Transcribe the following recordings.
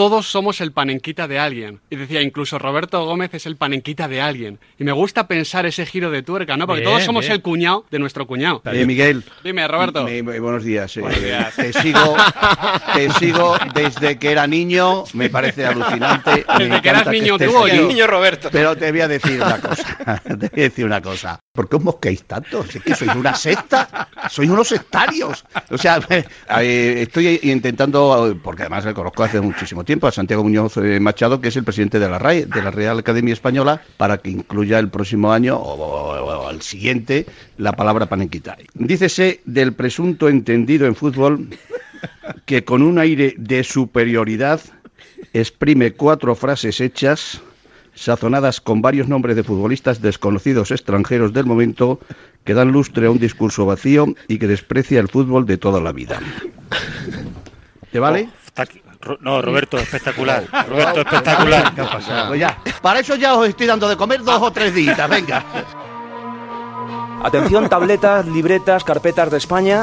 Todos somos el panenquita de alguien. Y decía, incluso Roberto Gómez es el panenquita de alguien. Y me gusta pensar ese giro de tuerca, ¿no? Porque Bien, todos somos bien. el cuñado de nuestro cuñado. Eh, Miguel. Dime, Roberto. Me- me- buenos días. eh, Buenos días. Te sigo, te sigo desde que era niño. Me parece alucinante. me Desde que eras niño estés tú o aquí. yo. Niño Roberto. Pero te voy a decir una cosa. Te voy a decir una cosa. ¿Por qué os mosquéis tanto? Es que sois una secta. Sois unos sectarios. O sea, eh, estoy intentando, porque además le conozco hace muchísimo tiempo a Santiago Muñoz eh, Machado, que es el presidente de la RAE, de la Real Academia Española, para que incluya el próximo año o, o- el siguiente la palabra panenquita. Dícese del presunto entendido en fútbol que con un aire de superioridad exprime cuatro frases hechas sazonadas con varios nombres de futbolistas desconocidos extranjeros del momento que dan lustre a un discurso vacío y que desprecia el fútbol de toda la vida. ¿Te vale? Ro- No, Roberto, espectacular. Roberto, espectacular. Pues ya, para eso ya os estoy dando de comer dos o tres días, venga. Atención, tabletas, libretas, carpetas de España.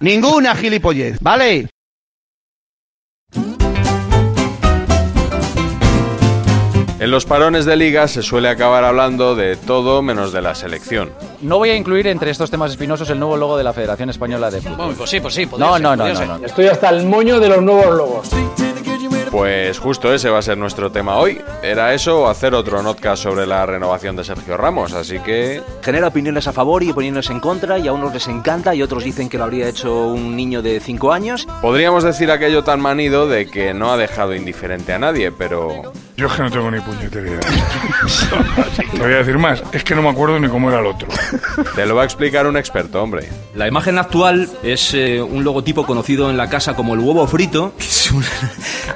Ninguna gilipollez, ¿vale? En los parones de liga se suele acabar hablando de todo menos de la selección. No voy a incluir entre estos temas espinosos el nuevo logo de la Federación Española de Fútbol. Pues sí, pues sí, No, ser, no, no, no. Estoy hasta el moño de los nuevos logos. Pues justo ese va a ser nuestro tema hoy. Era eso o hacer otro notcast sobre la renovación de Sergio Ramos, así que Genera opiniones a favor y opiniones en contra, y a unos les encanta y otros dicen que lo habría hecho un niño de 5 años. podríamos decir aquello tan manido de que no ha dejado indiferente a nadie, pero Yo es que no tengo ni puñetera idea. Te voy a decir más, es que no me acuerdo ni cómo era el otro. te lo va a explicar un experto, hombre. La imagen actual es eh, un logotipo conocido en la casa como el huevo frito. que es, un,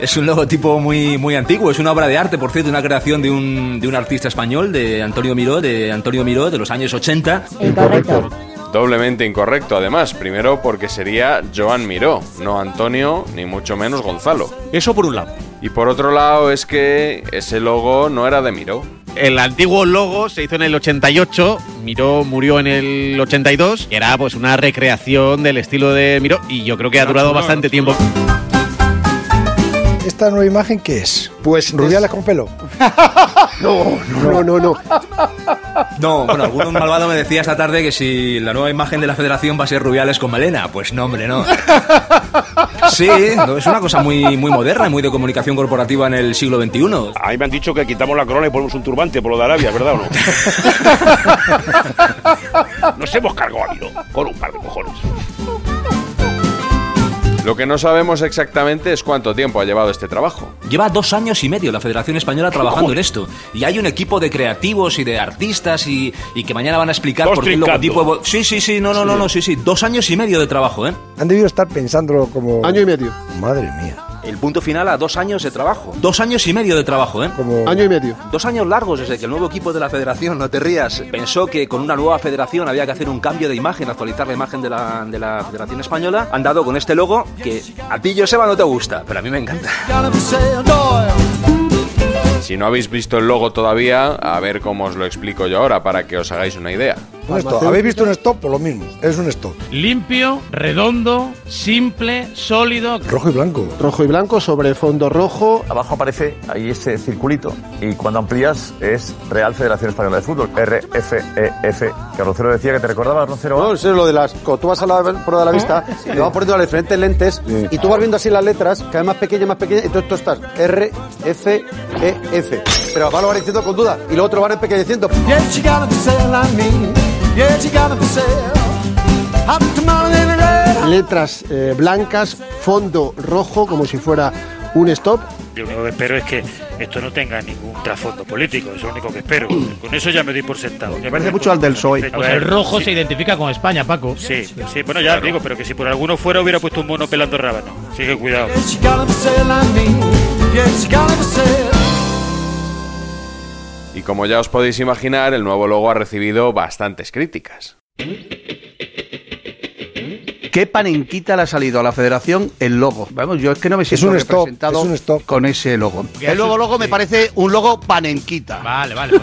es un logotipo muy, muy antiguo, es una obra de arte, por cierto, una creación de un, de un artista español, de Antonio Miró, de Antonio Miró, de los años 80. Incorrecto. Doblemente incorrecto, además. Primero porque sería Joan Miró, no Antonio, ni mucho menos Gonzalo. Eso por un lado. Y por otro lado es que ese logo no era de Miró. El antiguo logo se hizo en el 88, Miró murió en el 82, y era pues una recreación del estilo de Miró y yo creo que ha durado bastante tiempo. ¿Esta nueva imagen qué es? Pues ¿Rubiales con pelo? No, no, no, no. No, bueno, algún malvado me decía esta tarde que si la nueva imagen de la federación va a ser Rubiales con melena. Pues no, hombre, no. Sí, no, es una cosa muy, muy moderna y muy de comunicación corporativa en el siglo XXI. A mí me han dicho que quitamos la corona y ponemos un turbante por lo de Arabia, ¿verdad o no? Nos hemos cargado a Miró con un par de cojones. Lo que no sabemos exactamente es cuánto tiempo ha llevado este trabajo. Lleva dos años y medio la Federación Española trabajando en esto. Y hay un equipo de creativos y de artistas y, y que mañana van a explicar Dos por qué el logotipo... evo- Sí, sí, sí, no, no, no, no, sí, sí. Dos años y medio de trabajo, ¿eh? Han debido estar pensándolo como... Año y medio. Madre mía. El punto final a dos años de trabajo. Dos años y medio de trabajo, ¿eh? Como... Año y medio. Dos años largos desde que el nuevo equipo de la federación, no te rías, pensó que con una nueva federación había que hacer un cambio de imagen, actualizar la imagen de la, de la Federación Española. Han dado con este logo que a ti, Joseba, no te gusta, pero a mí me encanta. Si no habéis visto el logo todavía, a ver cómo os lo explico yo ahora para que os hagáis una idea. Un stop. ¿Habéis visto un stop? Por lo mismo. Es un stop. Limpio, redondo, simple, sólido. Rojo y blanco. Rojo y blanco sobre fondo rojo. Abajo aparece ahí ese circulito y cuando amplías es Real Federación Española de Fútbol, RFEF. Que Rocero decía que te recordaba, Rocero. No, eso es lo de las. Cuando tú vas a la prueba de la vista, te vas poniendo las diferentes lentes y tú vas viendo así las letras, cada vez más pequeñas, más pequeñas, y entonces tú estás R, F, E, F. Pero van lo van diciendo con duda y lo van empequeñeciendo. Letras eh, blancas, fondo rojo, como si fuera un stop. Yo lo único que espero es que esto no tenga ningún trasfondo político, es lo único que espero. Con eso ya me doy por sentado. Me parece mucho al del PSOE. Pues el rojo se identifica con España, Paco. Sí, sí, bueno, ya digo, pero que si por alguno fuera hubiera puesto un mono pelando rábano. Así que cuidado. Y como ya os podéis imaginar, el nuevo logo ha recibido bastantes críticas. ¿Qué panenquita le ha salido a la federación el logo? Vamos, yo es que no me siento un stop, representado es un stop. con ese logo. El nuevo logo me parece un logo panenquita. Vale, vale.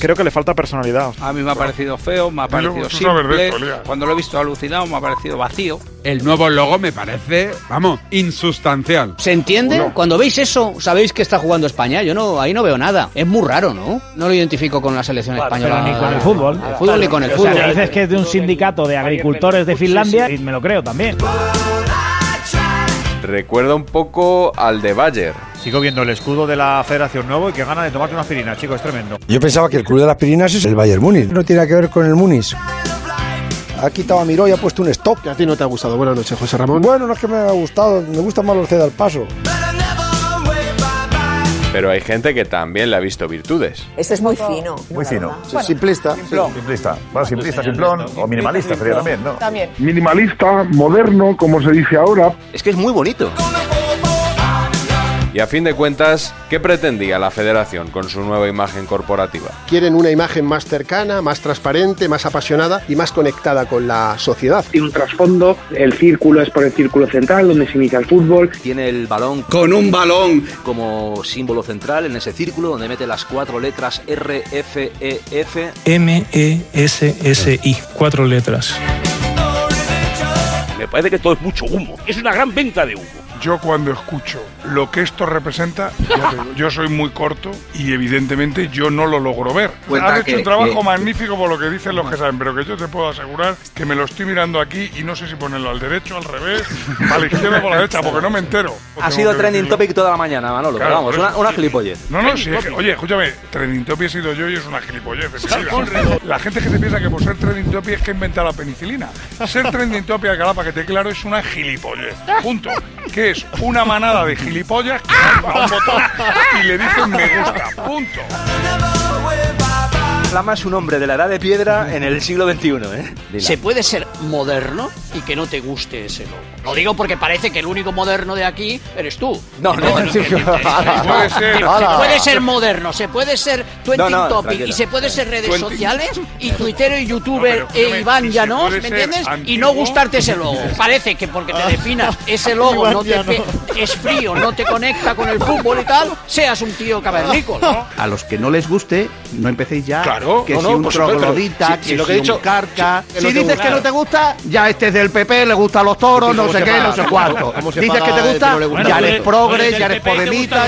Creo que le falta personalidad. A mí me ha parecido feo, me ha parecido simple. Cuando lo he visto alucinado, me ha parecido vacío. El nuevo logo me parece, vamos, insustancial. ¿Se entiende? Cuando veis eso, sabéis que está jugando España. Yo no, ahí no veo nada. Es muy raro, ¿no? No lo identifico con la selección española. Pero ni con el fútbol. El fútbol ni con el O sea, fútbol. dices que es de un sindicato de agricultores de Finlandia y me lo creo también. Recuerda un poco al de Bayer. Sigo viendo el escudo de la Federación Nuevo y que gana de tomarte una aspirina, chico, es tremendo. Yo pensaba que el club de las Pirinas es el Bayern Múnich. No tiene nada que ver con el Múnich. Ha quitado a Miró y ha puesto un stop. Que a ti no te ha gustado. Buenas noches, José Ramón. Bueno, no es que me haya gustado. Me gusta más los al paso. Pero hay gente que también le ha visto virtudes. Este es muy fino. Muy fino. simplista. Simplista. Bueno, simplista, simplón o minimalista sería también, ¿no? También. Minimalista, moderno, como se dice ahora. Es que es muy bonito. Y a fin de cuentas, ¿qué pretendía la federación con su nueva imagen corporativa? Quieren una imagen más cercana, más transparente, más apasionada y más conectada con la sociedad. Tiene un trasfondo, el círculo es por el círculo central, donde se inicia el fútbol. Tiene el balón Con un balón. como símbolo central en ese círculo donde mete las cuatro letras R, F, E, F. M-E-S-S-I. Cuatro letras. Me parece que todo es mucho humo. Es una gran venta de humo. Yo cuando escucho lo que esto representa, ya te digo, yo soy muy corto y evidentemente yo no lo logro ver. Cuenta Has hecho que- un trabajo que- magnífico por lo que dicen los que saben, pero que yo te puedo asegurar que me lo estoy mirando aquí y no sé si ponerlo al derecho, al revés, a la izquierda o a la derecha, porque no me entero. Ha sido trending decirlo. topic toda la mañana, Manolo. Claro, pero vamos, una, una gilipollez. No, no, sí, es que- oye, escúchame, trending topic he sido yo y es una gilipollez. La gente que se piensa que por ser trending topic es que inventa la penicilina. Ser trending topic, acá para que te claro, es una gilipollez. Punto. Que es una manada de gilipollas que a un botón y le dicen me gusta. Punto. Flama es un hombre de la edad de piedra en el siglo XXI, ¿eh? Se puede ser moderno y que no te guste ese logo. Lo digo porque parece que el único moderno de aquí eres tú. No, no, Bueno, sí, puede ser. Se puede ser moderno, se puede ser Twenty No, no, Topic y se puede ser redes 20. sociales y tuitero y youtuber No, e Iván y Llanos, ¿me entiendes? Y antiguo. no gustarte ese logo. Parece que porque te definas ese logo no te pe- es frío, no te conecta con el fútbol y tal, seas un tío cavernícola. A los que no les guste, no empecéis ya. Claro, que no, si no, un troglodita, que si un carca. Si no dices que no te gusta, ya este es del PP, le gustan los toros, ¿Y no sé qué, paga? no sé ¿Cómo- cuánto. Dices que te que gusta, no le gusta? ya eres tú progre, eres ya eres podemita.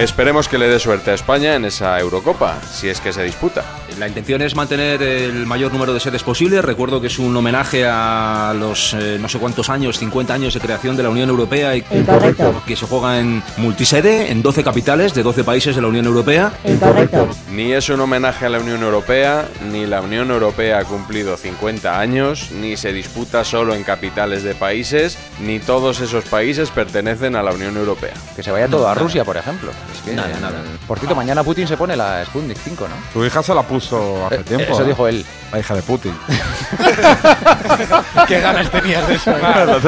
Esperemos que le dé suerte a España en esa Eurocopa, si es que se disputa. La intención es mantener el mayor número de sedes posible. Recuerdo que es un homenaje a los eh, no sé cuántos años, 50 años de creación de la Unión Europea y que se juega en multisede, en 12 capitales de 12 países de la Unión Europea. Ni es un homenaje a la Unión Europea, ni la Unión Europea ha cumplido 50 años, ni se disputa solo en capitales de países, ni todos esos países pertenecen a la Unión Europea. Que se vaya todo a Rusia, por ejemplo. Es que, Nada, nada. Por cierto, mañana Putin se pone la Sputnik 5, ¿no? Tu hija se la puso hace Eh, tiempo. eso ¿eh? dijo él. La hija de Putin. Qué ganas tenías de eso.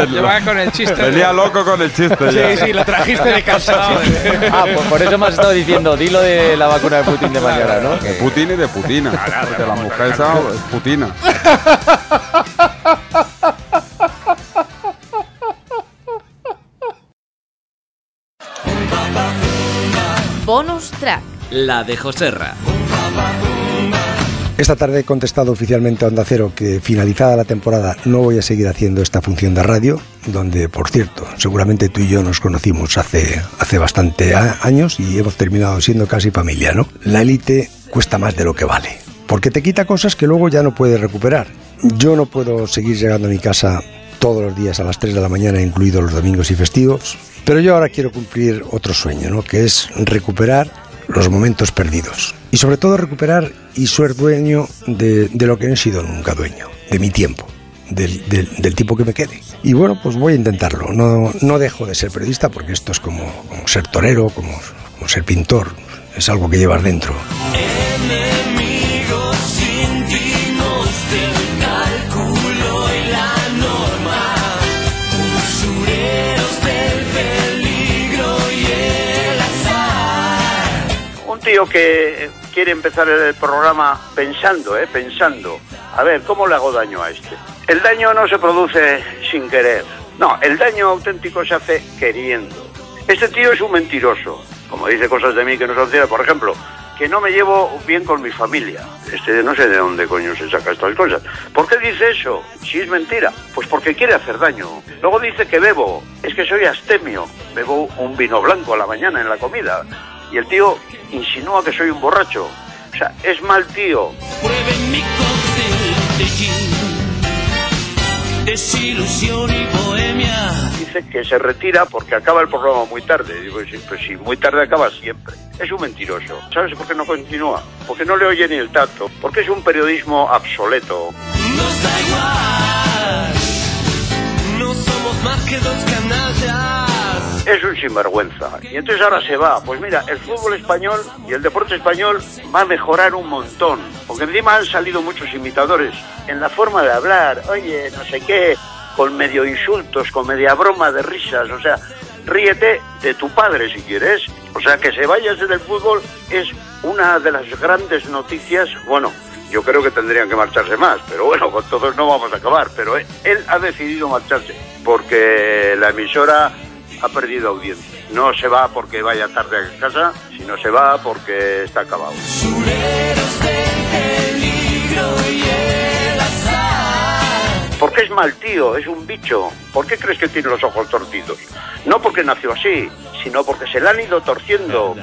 Llevaba con el chiste. Venía loco con el chiste. Sí, ya. sí, lo trajiste de casa. ah, pues por eso me has estado diciendo, dilo de la vacuna de Putin de mañana, ¿no? De Putin y de Putina. Porque la mujer esa es Putina. Bonus track. La de Joserra. Esta tarde he contestado oficialmente a Onda Cero que finalizada la temporada no voy a seguir haciendo esta función de radio, donde, por cierto, seguramente tú y yo nos conocimos hace, hace bastante años y hemos terminado siendo casi familia, ¿no? La élite cuesta más de lo que vale, porque te quita cosas que luego ya no puedes recuperar. Yo no puedo seguir llegando a mi casa todos los días a las 3 de la mañana, incluidos los domingos y festivos, pero yo ahora quiero cumplir otro sueño, ¿no? Que es recuperar los momentos perdidos. Y sobre todo recuperar y ser dueño de, lo que no he sido nunca dueño, de mi tiempo, del, del, tiempo que me quede. Y bueno, pues voy a intentarlo. No, no dejo de ser periodista porque esto es como, ser torero, como, como ser pintor. Es algo que llevas dentro. Tío que quiere empezar el programa pensando, ¿eh? Pensando. A ver, ¿cómo le hago daño a este? El daño no se produce sin querer. No, el daño auténtico se hace queriendo. Este tío es un mentiroso. Como dice cosas de mí que no son ciertas. Por ejemplo, que no me llevo bien con mi familia. Este no sé de dónde coño se saca estas cosas. ¿Por qué dice eso? Si es mentira. Pues porque quiere hacer daño. Luego dice que bebo. Es que soy astemio. Bebo un vino blanco a la mañana en la comida. Y el tío insinúa que soy un borracho. O sea, es mal tío. Prueben mi cóctel de gin, desilusión y bohemia. Dice que se retira porque acaba el programa muy tarde. Digo, sí, pues sí, muy tarde acaba siempre. Es un mentiroso. ¿Sabes por qué no continúa? Porque no le oye ni el tacto. Porque es un periodismo obsoleto. Nos da igual, no somos más que dos canallas. Es un sinvergüenza. Y entonces ahora se va. Pues mira, el fútbol español y el deporte español va a mejorar un montón. Porque encima han salido muchos imitadores en la forma de hablar. Oye, no sé qué, con medio insultos, con media broma de risas. O sea, ríete de tu padre si quieres. O sea, que se vaya ese del fútbol es una de las grandes noticias. Bueno, yo creo que tendrían que marcharse más, pero bueno, con todos no vamos a acabar. Pero él, ha decidido marcharse porque la emisora ha perdido audiencia. No se va porque vaya tarde a casa, sino se va porque está acabado. Porque es mal tío, es un bicho. ¿Por qué crees que tiene los ojos torcidos? No porque nació así, sino porque se le han ido torciendo.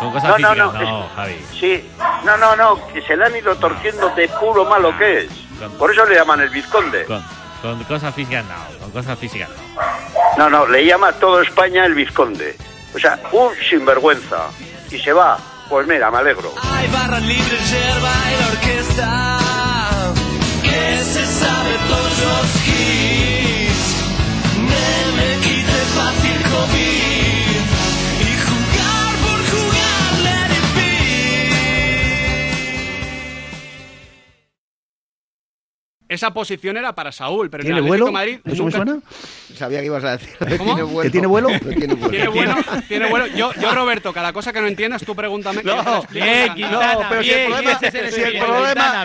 Con cosas No, no, no, no, es- Javi. Sí, no, no, no, que se le han ido torciendo de puro malo que es. Por eso le llaman el vizconde. Con, con cosas físicas no, con cosas físicas no. No, no, le llama a todo España el vizconde. O sea, un sinvergüenza. Y se va. Pues mira, me alegro. Hay barra libre, yerba y la orquesta. Que se sabe todos los Esa posición era para Saúl, pero en ¿Tiene el vuelo? Atlético Madrid ¿Eso me nunca- suena? Sabía que ibas a decir. ¿Cómo? ¿Que tiene vuelo? tiene vuelo. Tiene tiene bueno. Yo, yo, Roberto, cada cosa que no entiendas, tú pregúntame. que yo te la explico bien, encantado. Quintana, pero si el bien, si el problema-